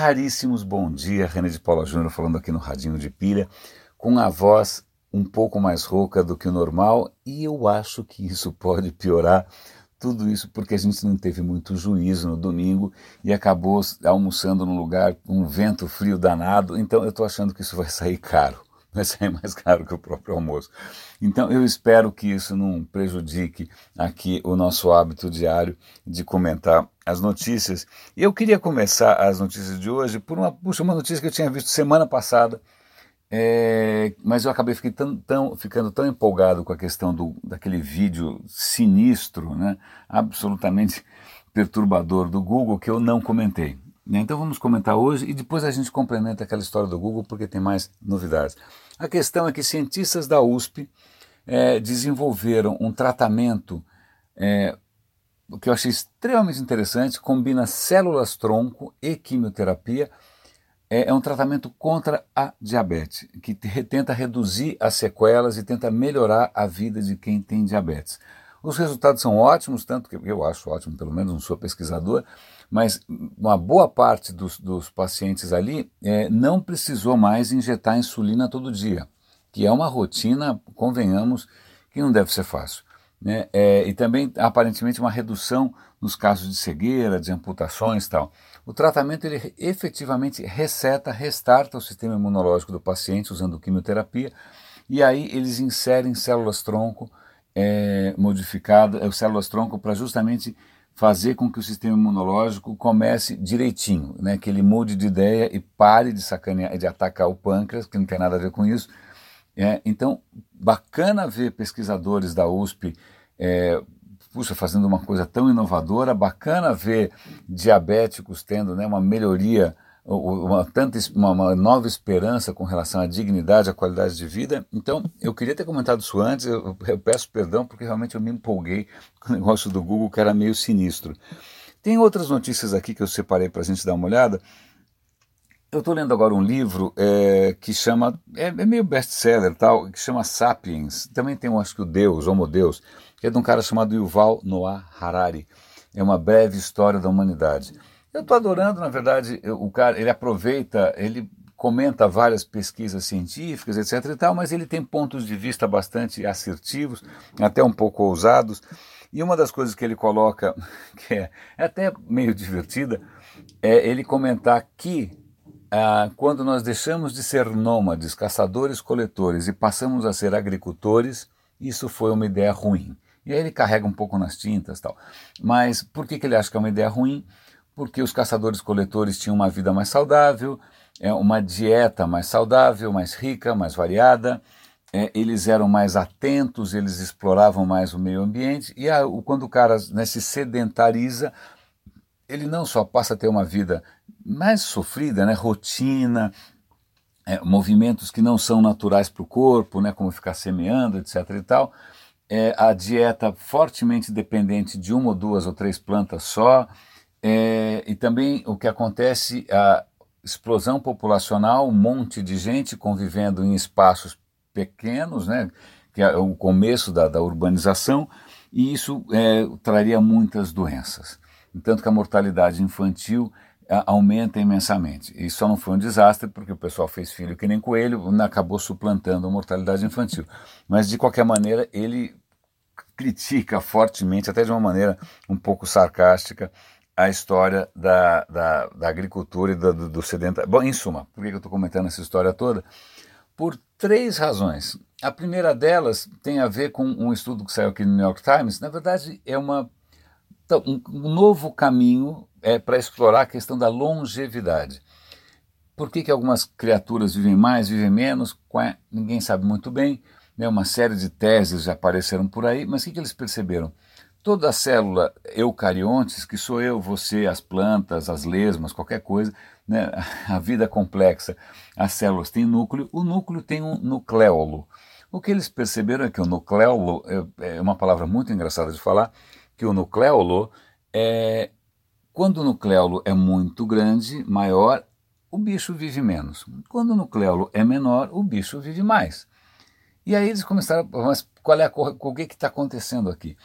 raríssimos bom dia, René de Paula Júnior falando aqui no Radinho de Pilha, com a voz um pouco mais rouca do que o normal, e eu acho que isso pode piorar tudo isso porque a gente não teve muito juízo no domingo e acabou almoçando num lugar com um vento frio danado, então eu estou achando que isso vai sair caro vai sair mais caro que o próprio almoço. Então eu espero que isso não prejudique aqui o nosso hábito diário de comentar as notícias. E eu queria começar as notícias de hoje por uma, puxa, uma notícia que eu tinha visto semana passada, é, mas eu acabei tão, tão, ficando tão empolgado com a questão do, daquele vídeo sinistro, né, absolutamente perturbador do Google, que eu não comentei. Né? Então vamos comentar hoje e depois a gente complementa aquela história do Google porque tem mais novidades. A questão é que cientistas da USP é, desenvolveram um tratamento é, que eu achei extremamente interessante, combina células-tronco e quimioterapia. É, é um tratamento contra a diabetes, que tenta reduzir as sequelas e tenta melhorar a vida de quem tem diabetes. Os resultados são ótimos, tanto que eu acho ótimo, pelo menos não sou pesquisador, mas uma boa parte dos, dos pacientes ali é, não precisou mais injetar insulina todo dia, que é uma rotina, convenhamos, que não deve ser fácil. Né? É, e também, aparentemente, uma redução nos casos de cegueira, de amputações tal. O tratamento ele efetivamente reseta, restarta o sistema imunológico do paciente usando quimioterapia, e aí eles inserem células-tronco é, modificada, é, células-tronco, para justamente fazer com que o sistema imunológico comece direitinho, né, que ele mude de ideia e pare de sacanear, de atacar o pâncreas, que não tem nada a ver com isso. É, então, bacana ver pesquisadores da USP é, puxa, fazendo uma coisa tão inovadora, bacana ver diabéticos tendo né, uma melhoria uma, tanta, uma, uma, nova esperança com relação à dignidade, à qualidade de vida. Então, eu queria ter comentado isso antes, eu, eu peço perdão porque realmente eu me empolguei com o negócio do Google que era meio sinistro. Tem outras notícias aqui que eu separei para a gente dar uma olhada. Eu estou lendo agora um livro é, que chama, é, é meio best-seller tal, que chama Sapiens. Também tem, um, acho que o Deus, Homo Deus, que é de um cara chamado Yuval Noah Harari. É uma breve história da humanidade. Eu estou adorando, na verdade, o cara, ele aproveita, ele comenta várias pesquisas científicas, etc e tal, mas ele tem pontos de vista bastante assertivos, até um pouco ousados. E uma das coisas que ele coloca, que é, é até meio divertida, é ele comentar que ah, quando nós deixamos de ser nômades, caçadores-coletores e passamos a ser agricultores, isso foi uma ideia ruim. E aí ele carrega um pouco nas tintas tal. Mas por que, que ele acha que é uma ideia ruim? porque os caçadores-coletores tinham uma vida mais saudável, é, uma dieta mais saudável, mais rica, mais variada, é, eles eram mais atentos, eles exploravam mais o meio ambiente, e a, quando o cara né, se sedentariza, ele não só passa a ter uma vida mais sofrida, né, rotina, é, movimentos que não são naturais para o corpo, né, como ficar semeando, etc. e tal, é, a dieta fortemente dependente de uma ou duas ou três plantas só, é, e também o que acontece, a explosão populacional, um monte de gente convivendo em espaços pequenos, né, que é o começo da, da urbanização, e isso é, traria muitas doenças. Tanto que a mortalidade infantil aumenta imensamente. E só não foi um desastre porque o pessoal fez filho que nem coelho, acabou suplantando a mortalidade infantil. Mas de qualquer maneira, ele critica fortemente, até de uma maneira um pouco sarcástica, a história da, da, da agricultura e do, do, do sedentário. Bom, em suma, por que eu estou comentando essa história toda? Por três razões. A primeira delas tem a ver com um estudo que saiu aqui no New York Times. Na verdade, é uma, então, um novo caminho é, para explorar a questão da longevidade. Por que, que algumas criaturas vivem mais, vivem menos? Ninguém sabe muito bem. Né? Uma série de teses já apareceram por aí, mas o que, que eles perceberam? Toda a célula eucariontes, que sou eu, você, as plantas, as lesmas, qualquer coisa, né? a vida complexa, as células têm núcleo, o núcleo tem um nucleolo. O que eles perceberam é que o nucleolo, é, é uma palavra muito engraçada de falar, que o nucleolo é. Quando o nucleolo é muito grande, maior, o bicho vive menos. Quando o nucleolo é menor, o bicho vive mais. E aí eles começaram, mas qual é a, o que está acontecendo aqui?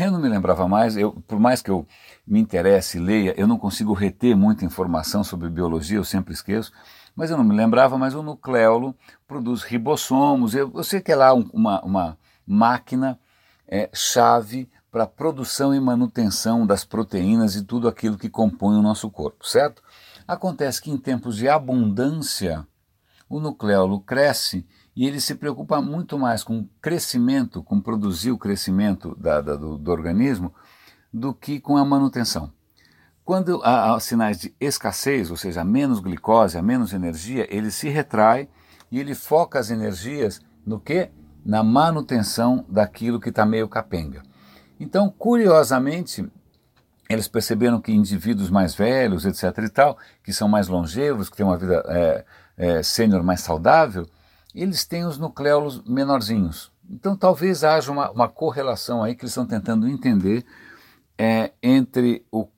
Eu não me lembrava mais, eu, por mais que eu me interesse, leia, eu não consigo reter muita informação sobre biologia, eu sempre esqueço, mas eu não me lembrava, mas o nucleolo produz ribossomos, eu, eu sei que é lá um, uma, uma máquina é, chave para a produção e manutenção das proteínas e tudo aquilo que compõe o nosso corpo, certo? Acontece que em tempos de abundância, o nucleolo cresce e ele se preocupa muito mais com o crescimento, com produzir o crescimento da, da, do, do, organismo, do que com a manutenção. Quando há, há sinais de escassez, ou seja, menos glicose, menos energia, ele se retrai e ele foca as energias no que? Na manutenção daquilo que está meio capenga. Então, curiosamente, eles perceberam que indivíduos mais velhos, etc. e tal, que são mais longevos, que têm uma vida é, é, sênior mais saudável, eles têm os nucleolos menorzinhos. Então talvez haja uma, uma correlação aí que eles estão tentando entender é, entre o,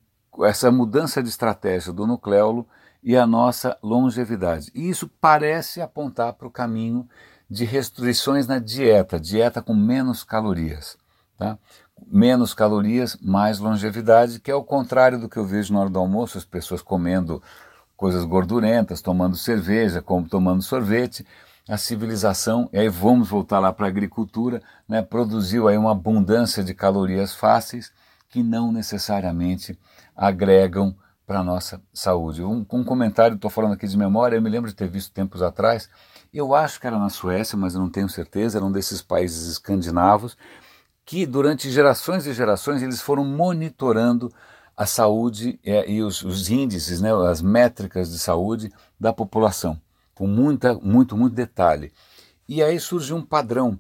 essa mudança de estratégia do nucleolo e a nossa longevidade. E isso parece apontar para o caminho de restrições na dieta, dieta com menos calorias. Tá? Menos calorias, mais longevidade, que é o contrário do que eu vejo na hora do almoço, as pessoas comendo coisas gordurentas, tomando cerveja, como tomando sorvete a civilização, e aí vamos voltar lá para a agricultura, né, produziu aí uma abundância de calorias fáceis que não necessariamente agregam para a nossa saúde. Um, um comentário, estou falando aqui de memória, eu me lembro de ter visto tempos atrás, eu acho que era na Suécia, mas eu não tenho certeza, era um desses países escandinavos, que durante gerações e gerações eles foram monitorando a saúde é, e os, os índices, né, as métricas de saúde da população com muita, muito, muito detalhe. E aí surgiu um padrão.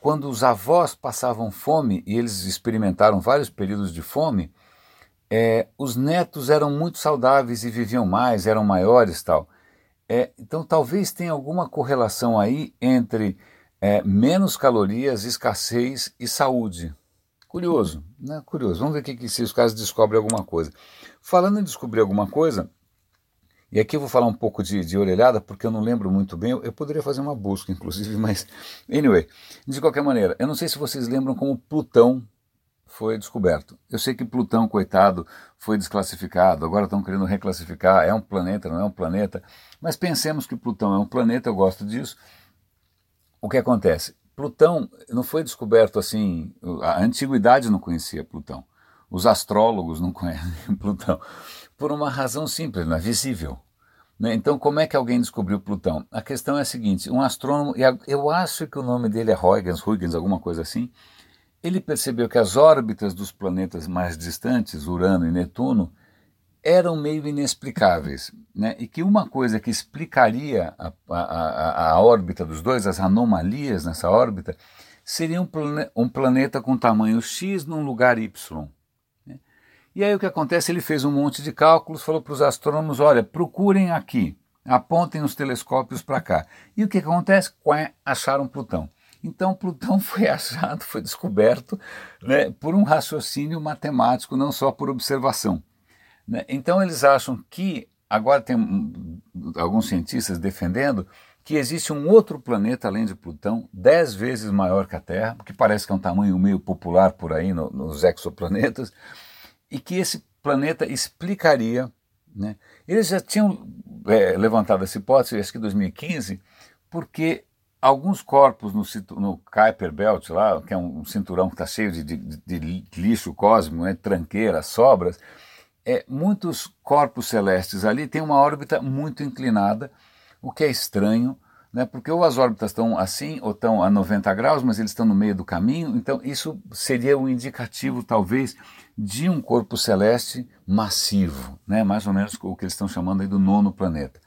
Quando os avós passavam fome, e eles experimentaram vários períodos de fome, é, os netos eram muito saudáveis e viviam mais, eram maiores tal. É, então talvez tenha alguma correlação aí entre é, menos calorias, escassez e saúde. Curioso, né? Curioso. Vamos ver aqui que, se os caras descobrem alguma coisa. Falando em descobrir alguma coisa, e aqui eu vou falar um pouco de, de orelhada, porque eu não lembro muito bem. Eu, eu, poderia fazer uma busca, inclusive, mas. Anyway, de qualquer maneira, eu não sei se vocês lembram como Plutão foi descoberto. Eu sei que Plutão, coitado, foi desclassificado, agora estão querendo reclassificar. É um planeta, não é um planeta. Mas pensemos que Plutão é um planeta, eu gosto disso. O que acontece? Plutão não foi descoberto assim. A antiguidade não conhecia Plutão. Os astrólogos não conhecem Plutão por uma razão simples, não é visível. Né? Então, como é que alguém descobriu Plutão? A questão é a seguinte: um astrônomo, eu acho que o nome dele é Huygens, Huygens, alguma coisa assim, ele percebeu que as órbitas dos planetas mais distantes, Urano e Netuno, eram meio inexplicáveis. Né? E que uma coisa que explicaria a, a, a, órbita dos dois, as anomalias nessa órbita, seria um, plane, um planeta com tamanho X num lugar Y. E aí o que acontece? Ele fez um monte de cálculos, falou para os astrônomos: olha, procurem aqui, apontem os telescópios para cá. E o que acontece? Acharam Plutão. Então Plutão foi achado, foi descoberto né, por um raciocínio matemático, não só por observação. Né? Então eles acham que, agora tem alguns cientistas defendendo, que existe um outro planeta além de Plutão, dez vezes maior que a Terra, que parece que é um tamanho meio popular por aí no, nos exoplanetas, e que esse planeta explicaria. Né? Eles já tinham é, levantado essa hipótese, acho que em 2015, porque alguns corpos no, no Kuiper Belt, lá, que é um cinturão que está cheio de, de, de, lixo cósmico, né, tranqueiras, sobras, é, muitos corpos celestes ali têm uma órbita muito inclinada, o que é estranho, né, porque ou as órbitas estão assim ou estão a 90 graus, mas eles estão no meio do caminho, então isso seria um indicativo, talvez, de um corpo celeste massivo, né? mais ou menos o que eles estão chamando aí do nono planeta.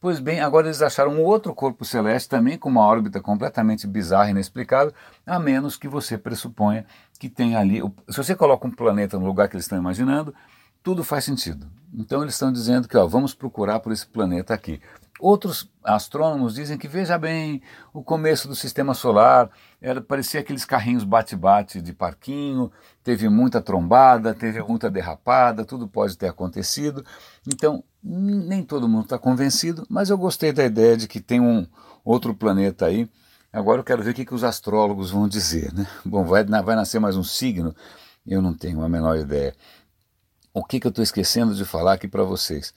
Pois bem, agora eles acharam um outro corpo celeste também com uma órbita completamente bizarra e inexplicável, a menos que você pressuponha que tem ali. Se você coloca um planeta no lugar que eles estão imaginando, tudo faz sentido. Então eles estão dizendo que ó, vamos procurar por esse planeta aqui. Outros astrônomos dizem que, veja bem, o começo do sistema solar era, parecia aqueles carrinhos bate-bate de parquinho, teve muita trombada, teve muita derrapada, tudo pode ter acontecido. Então, nem todo mundo está convencido, mas eu gostei da ideia de que tem um outro planeta aí. Agora eu quero ver o que, que os astrólogos vão dizer. Né? Bom, vai, vai nascer mais um signo Eu não tenho a menor ideia. O que, que eu estou esquecendo de falar aqui para vocês?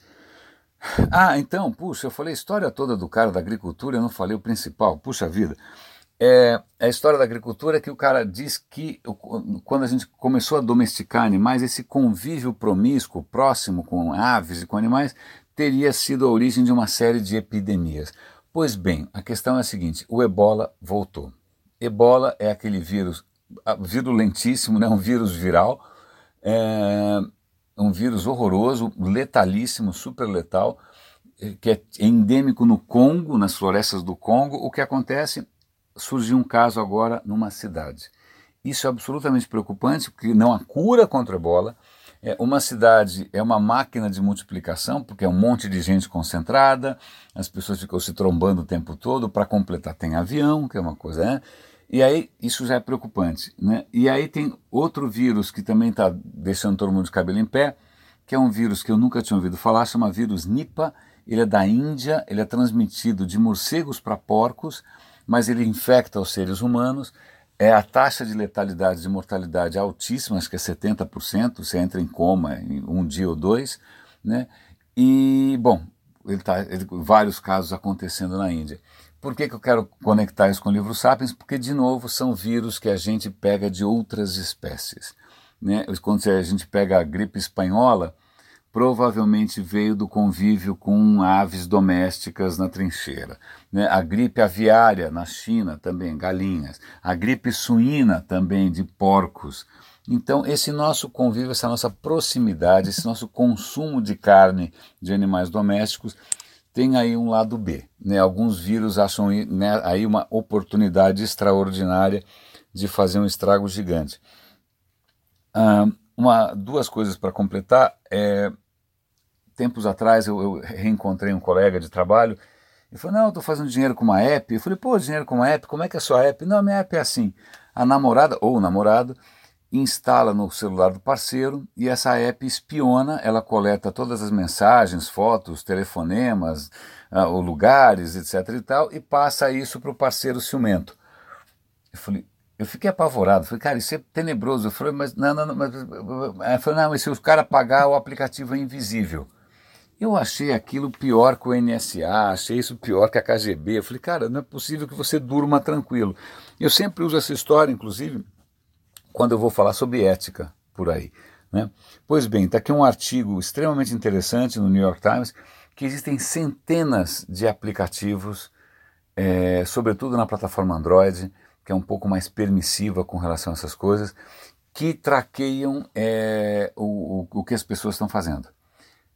Ah, então, puxa, eu falei a história toda do cara da agricultura, eu não falei o principal, puxa vida. É, a história da agricultura é que o cara diz que quando a gente começou a domesticar animais, esse convívio promíscuo, próximo com aves e com animais, teria sido a origem de uma série de epidemias. Pois bem, a questão é a seguinte: o ebola voltou. Ebola é aquele vírus virulentíssimo, né, um vírus viral, é, um vírus horroroso, letalíssimo, super letal, que é endêmico no Congo, nas florestas do Congo. O que acontece? Surgiu um caso agora numa cidade. Isso é absolutamente preocupante, porque não há cura contra a ebola. É, uma cidade é uma máquina de multiplicação, porque é um monte de gente concentrada, as pessoas ficam se trombando o tempo todo. Para completar, tem avião, que é uma coisa. Né? E aí, isso já é preocupante. Né? E aí tem outro vírus que também está deixando todo mundo de cabelo em pé, que é um vírus que eu nunca tinha ouvido falar, chama vírus Nipah. Ele é da Índia, ele é transmitido de morcegos para porcos, mas ele infecta os seres humanos. É a taxa de letalidade, de mortalidade altíssima, acho que é 70%, você entra em coma em um dia ou dois. Né? E, bom, ele tá, ele, vários casos acontecendo na Índia. Por que, que eu quero conectar isso com o livro Sapiens? Porque, de novo, são vírus que a gente pega de outras espécies. Né? Quando a gente pega a gripe espanhola, provavelmente veio do convívio com aves domésticas na trincheira. Né? A gripe aviária na China também, galinhas. A gripe suína também, de porcos. Então, esse nosso convívio, essa nossa proximidade, esse nosso consumo de carne de animais domésticos tem aí um lado B. Né? Alguns vírus acham né, aí uma oportunidade extraordinária de fazer um estrago gigante. Ah, uma, duas coisas para completar. É, tempos atrás eu, eu, reencontrei um colega de trabalho e falou: Não, estou fazendo dinheiro com uma app. Eu falei: Pô, dinheiro com uma app? Como é que é a sua app? Não, minha app é assim. A namorada ou o namorado instala no celular do parceiro e essa app espiona, ela coleta todas as mensagens, fotos, telefonemas, uh, lugares, etc e tal, e passa isso para o parceiro ciumento. Eu falei, eu fiquei apavorado, falei, cara, isso é tenebroso. Eu falei, mas não, não, não, mas, eu falei, não, mas se os caras pagar, o aplicativo é invisível. Eu achei aquilo pior que o NSA, achei isso pior que a KGB. Eu falei, cara, não é possível que você durma tranquilo. Eu sempre uso essa história, inclusive, quando eu vou falar sobre ética por aí. Né? Pois bem, está aqui um artigo extremamente interessante no New York Times que existem centenas de aplicativos, é, sobretudo na plataforma Android, que é um pouco mais permissiva com relação a essas coisas, que traqueiam é, o, o, que as pessoas estão fazendo.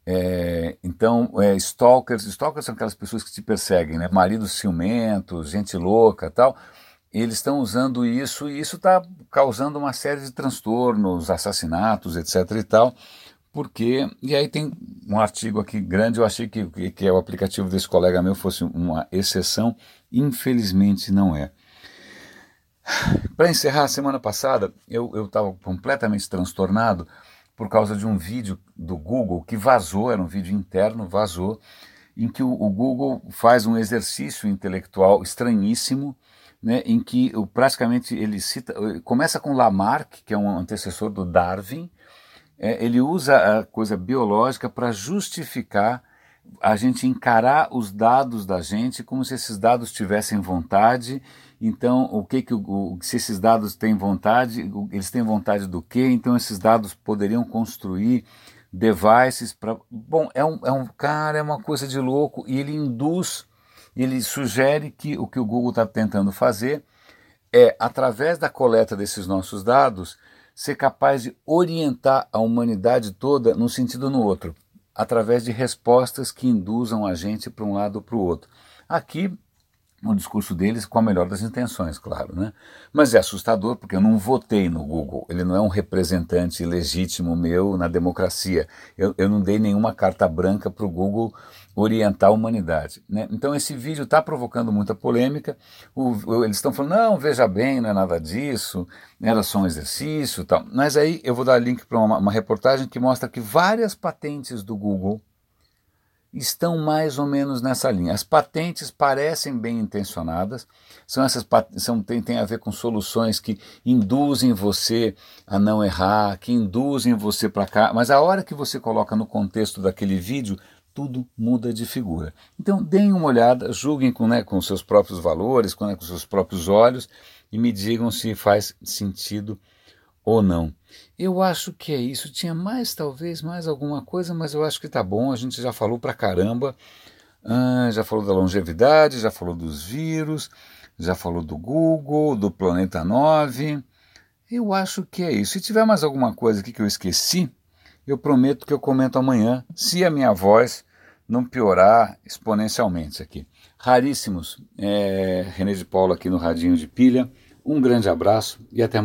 É, então, é, stalkers, stalkers são aquelas pessoas que te perseguem, né? maridos ciumentos, gente louca tal, eles estão usando isso e isso está causando uma série de transtornos, assassinatos, etc. e tal. Porque, e aí tem um artigo aqui grande, eu achei que, que, que o aplicativo desse colega meu fosse uma exceção, infelizmente não é. Para encerrar, semana passada eu estava completamente transtornado por causa de um vídeo do Google que vazou, era um vídeo interno, vazou, em que o, o Google faz um exercício intelectual estranhíssimo, né, em que praticamente ele cita, começa com Lamarck, que é um antecessor do Darwin, é, ele usa a coisa biológica para justificar a gente encarar os dados da gente como se esses dados tivessem vontade. Então, o que que o, se esses dados têm vontade, eles têm vontade do quê? Então, esses dados poderiam construir devices para. Bom, é um, é um cara, é uma coisa de louco e ele induz ele sugere que o que o Google está tentando fazer é, através da coleta desses nossos dados, ser capaz de orientar a humanidade toda num sentido ou no outro, através de respostas que induzam a gente para um lado ou para o outro. Aqui no discurso deles com a melhor das intenções, claro, né? Mas é assustador porque eu não votei no Google. Ele não é um representante legítimo meu na democracia. Eu, eu não dei nenhuma carta branca para o Google orientar a humanidade. Né? Então esse vídeo está provocando muita polêmica. O, o, eles estão falando, não, veja bem, não é nada disso, era só um exercício tal. Mas aí eu vou dar link para uma, uma reportagem que mostra que várias patentes do Google estão mais ou menos nessa linha. As patentes parecem bem intencionadas, são essas são, tem, tem a ver com soluções que induzem você a não errar, que induzem você para cá, mas a hora que você coloca no contexto daquele vídeo, tudo muda de figura. Então deem uma olhada, julguem com, né, com seus próprios valores, com, né, com seus próprios olhos e me digam se faz sentido ou não. Eu acho que é isso. Tinha mais, talvez, mais alguma coisa, mas eu acho que tá bom. A gente já falou pra caramba. Ah, já falou da longevidade, já falou dos vírus, já falou do Google, do Planeta 9. Eu acho que é isso. Se tiver mais alguma coisa aqui que eu esqueci, eu prometo que eu comento amanhã, se a minha voz não piorar exponencialmente aqui. Raríssimos. É, René de Paula aqui no Radinho de Pilha. Um grande abraço e até amanhã.